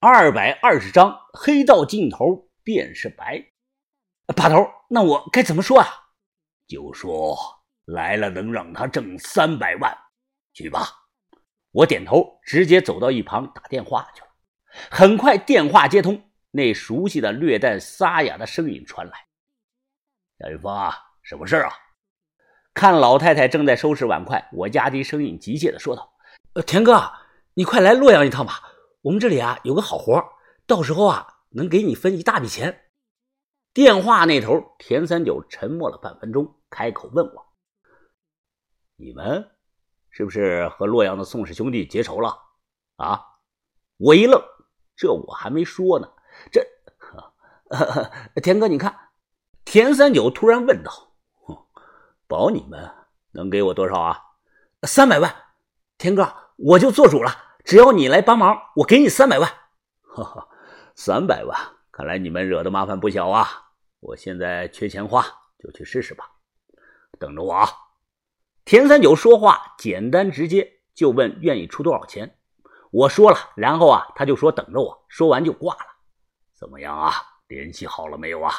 二百二十章，黑到尽头便是白。把头，那我该怎么说啊？就说来了能让他挣三百万，去吧。我点头，直接走到一旁打电话去了。很快电话接通，那熟悉的、略带沙哑的声音传来：“夏云峰啊，什么事啊？”看老太太正在收拾碗筷，我压低声音急切的说道：“呃，田哥，你快来洛阳一趟吧。”我们这里啊有个好活，到时候啊能给你分一大笔钱。电话那头，田三九沉默了半分钟，开口问我：“你们是不是和洛阳的宋氏兄弟结仇了？”啊！我一愣，这我还没说呢。这，田哥，你看，田三九突然问道：“保你们能给我多少啊？”三百万。田哥，我就做主了。只要你来帮忙，我给你三百万。哈哈，三百万，看来你们惹的麻烦不小啊！我现在缺钱花，就去试试吧。等着我啊！田三九说话简单直接，就问愿意出多少钱。我说了，然后啊，他就说等着我。说完就挂了。怎么样啊？联系好了没有啊？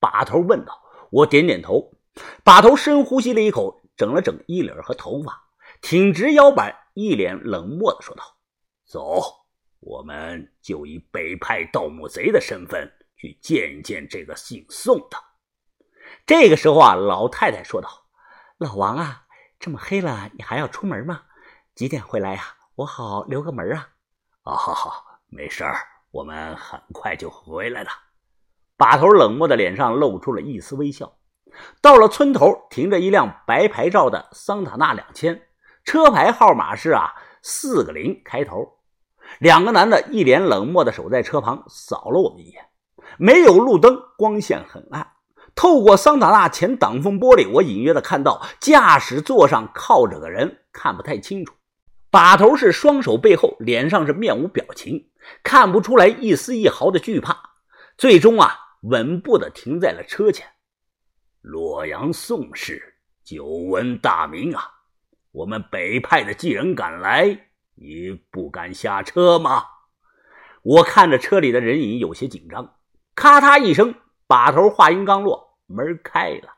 把头问道。我点点头。把头深呼吸了一口，整了整衣领和头发，挺直腰板，一脸冷漠的说道。走，我们就以北派盗墓贼的身份去见一见这个姓宋的。这个时候啊，老太太说道：“老王啊，这么黑了，你还要出门吗？几点回来呀？我好留个门啊。”“啊，好好，没事儿，我们很快就回来了。”把头冷漠的脸上露出了一丝微笑。到了村头，停着一辆白牌照的桑塔纳两千，车牌号码是啊四个零开头。两个男的一脸冷漠的守在车旁，扫了我们一眼。没有路灯，光线很暗。透过桑塔纳前挡风玻璃，我隐约的看到驾驶座上靠着个人，看不太清楚。把头是双手背后，脸上是面无表情，看不出来一丝一毫的惧怕。最终啊，稳步的停在了车前。洛阳宋氏，久闻大名啊！我们北派的既然赶来。你不敢下车吗？我看着车里的人影，有些紧张。咔嗒一声，把头话音刚落，门开了，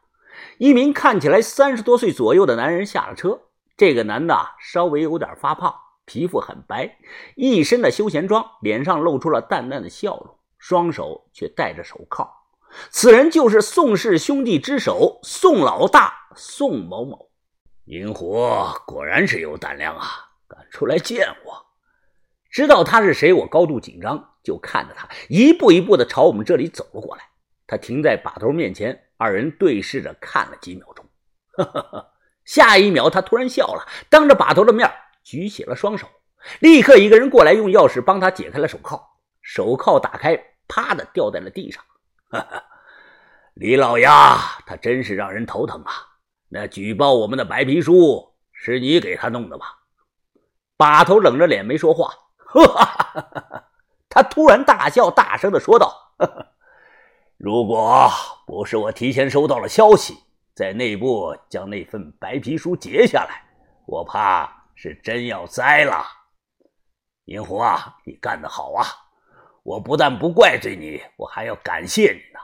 一名看起来三十多岁左右的男人下了车。这个男的稍微有点发胖，皮肤很白，一身的休闲装，脸上露出了淡淡的笑容，双手却戴着手铐。此人就是宋氏兄弟之首宋老大宋某某。银狐果然是有胆量啊！敢出来见我？知道他是谁，我高度紧张，就看着他一步一步的朝我们这里走了过来。他停在把头面前，二人对视着看了几秒钟。下一秒，他突然笑了，当着把头的面举起了双手，立刻一个人过来，用钥匙帮他解开了手铐。手铐打开，啪的掉在了地上。李老鸭，他真是让人头疼啊！那举报我们的白皮书是你给他弄的吧？把头冷着脸没说话，哈哈哈哈他突然大笑，大声的说道：“如果不是我提前收到了消息，在内部将那份白皮书截下来，我怕是真要栽了。银狐啊，你干得好啊！我不但不怪罪你，我还要感谢你呢。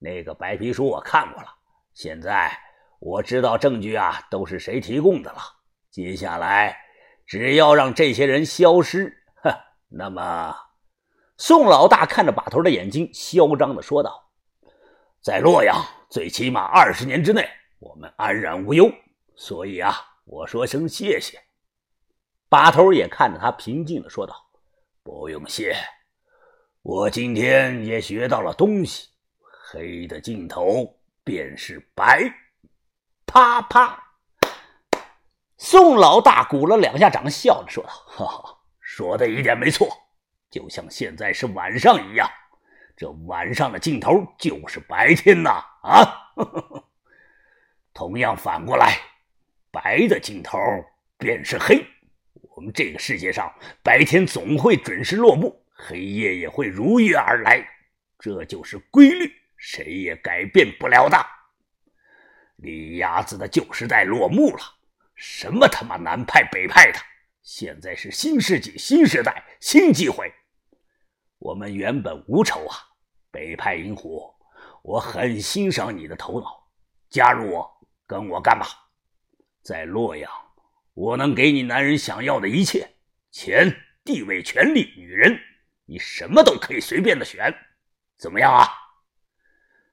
那个白皮书我看过了，现在我知道证据啊都是谁提供的了。接下来。”只要让这些人消失，哼，那么，宋老大看着把头的眼睛，嚣张的说道：“在洛阳，最起码二十年之内，我们安然无忧。所以啊，我说声谢谢。”把头也看着他，平静的说道：“不用谢，我今天也学到了东西。黑的尽头便是白。”啪啪。宋老大鼓了两下掌，笑着说道：“哈哈，说的一点没错，就像现在是晚上一样，这晚上的尽头就是白天呐！啊，同样反过来，白的尽头便是黑。我们这个世界上，白天总会准时落幕，黑夜也会如约而来，这就是规律，谁也改变不了的。李鸭子的旧时代落幕了。”什么他妈南派北派的！现在是新世纪新时代新机会，我们原本无仇啊，北派银虎，我很欣赏你的头脑，加入我，跟我干吧。在洛阳，我能给你男人想要的一切：钱、地位、权力、女人，你什么都可以随便的选，怎么样啊？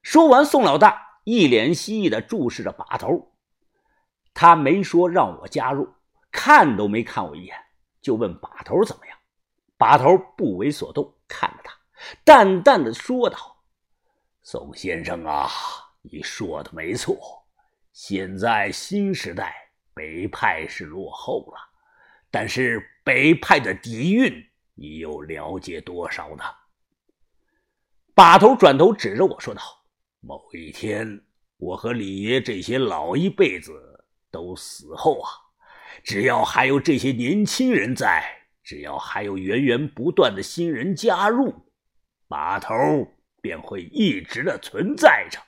说完，宋老大一脸蜥蜴的注视着把头，他没说让我加入，看都没看我一眼，就问把头怎么样。把头不为所动，看着他，淡淡的说道：“宋先生啊，你说的没错。”现在新时代，北派是落后了，但是北派的底蕴，你又了解多少呢？把头转头指着我说道：“某一天，我和李爷这些老一辈子都死后啊，只要还有这些年轻人在，只要还有源源不断的新人加入，把头便会一直的存在着。”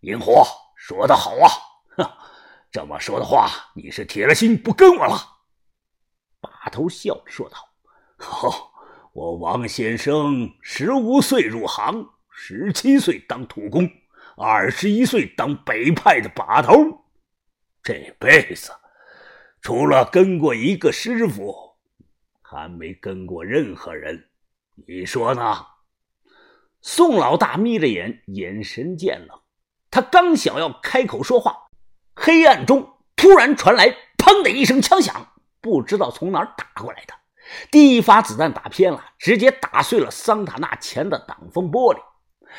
萤火。说的好啊！哼，这么说的话，你是铁了心不跟我了？把头笑着说道：“哦，我王先生十五岁入行，十七岁当土工，二十一岁当北派的把头，这辈子除了跟过一个师傅，还没跟过任何人。你说呢？”宋老大眯着眼，眼神渐冷。他刚想要开口说话，黑暗中突然传来“砰”的一声枪响，不知道从哪儿打过来的。第一发子弹打偏了，直接打碎了桑塔纳前的挡风玻璃，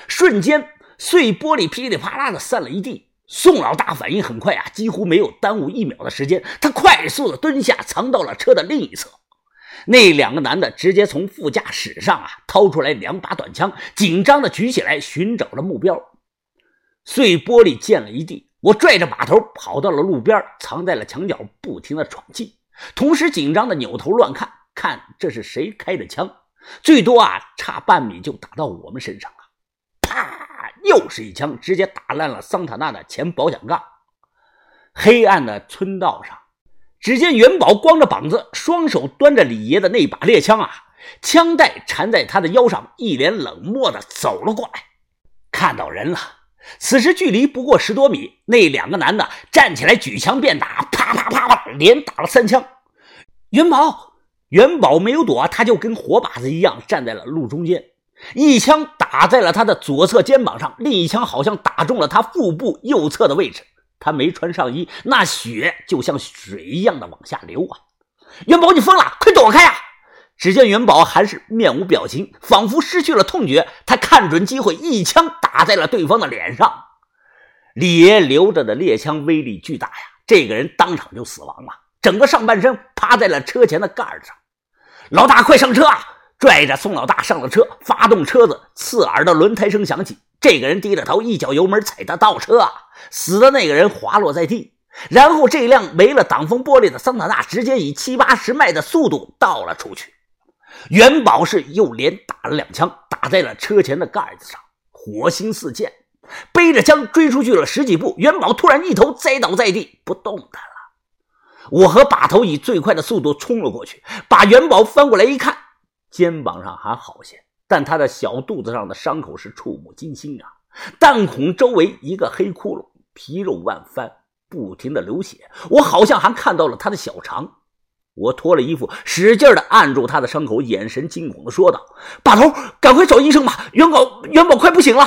瞬间碎玻璃噼里啪啦的散了一地。宋老大反应很快啊，几乎没有耽误一秒的时间，他快速的蹲下，藏到了车的另一侧。那两个男的直接从副驾驶上啊掏出来两把短枪，紧张的举起来，寻找着目标。碎玻璃溅了一地，我拽着把头跑到了路边，藏在了墙角，不停的喘气，同时紧张的扭头乱看，看这是谁开的枪？最多啊，差半米就打到我们身上了。又是一枪，直接打烂了桑塔纳的前保险杠。黑暗的村道上，只见元宝光着膀子，双手端着李爷的那把猎枪啊，枪带缠在他的腰上，一脸冷漠的走了过来。看到人了。此时距离不过十多米，那两个男的站起来举枪便打，啪啪啪啪，连打了三枪。元宝，元宝没有躲，他就跟活靶子一样站在了路中间，一枪打在了他的左侧肩膀上，另一枪好像打中了他腹部右侧的位置。他没穿上衣，那血就像水一样的往下流啊！元宝，你疯了，快躲开呀！只见元宝还是面无表情，仿佛失去了痛觉。他看准机会，一枪打在了对方的脸上。李爷留着的猎枪威力巨大呀，这个人当场就死亡了，整个上半身趴在了车前的盖上。老大，快上车啊！拽着宋老大上了车，发动车子，刺耳的轮胎声响起。这个人低着头，一脚油门踩的倒车啊！死的那个人滑落在地，然后这辆没了挡风玻璃的桑塔纳直接以七八十迈的速度倒了出去。元宝是又连打了两枪，打在了车前的盖子上，火星四溅，背着枪追出去了十几步，元宝突然一头栽倒在地，不动弹了。我和把头以最快的速度冲了过去，把元宝翻过来一看，肩膀上还好些，但他的小肚子上的伤口是触目惊心啊！弹孔周围一个黑窟窿，皮肉万翻，不停的流血，我好像还看到了他的小肠。我脱了衣服，使劲的按住他的伤口，眼神惊恐的说道：“把头，赶快找医生吧！元宝，元宝快不行了！”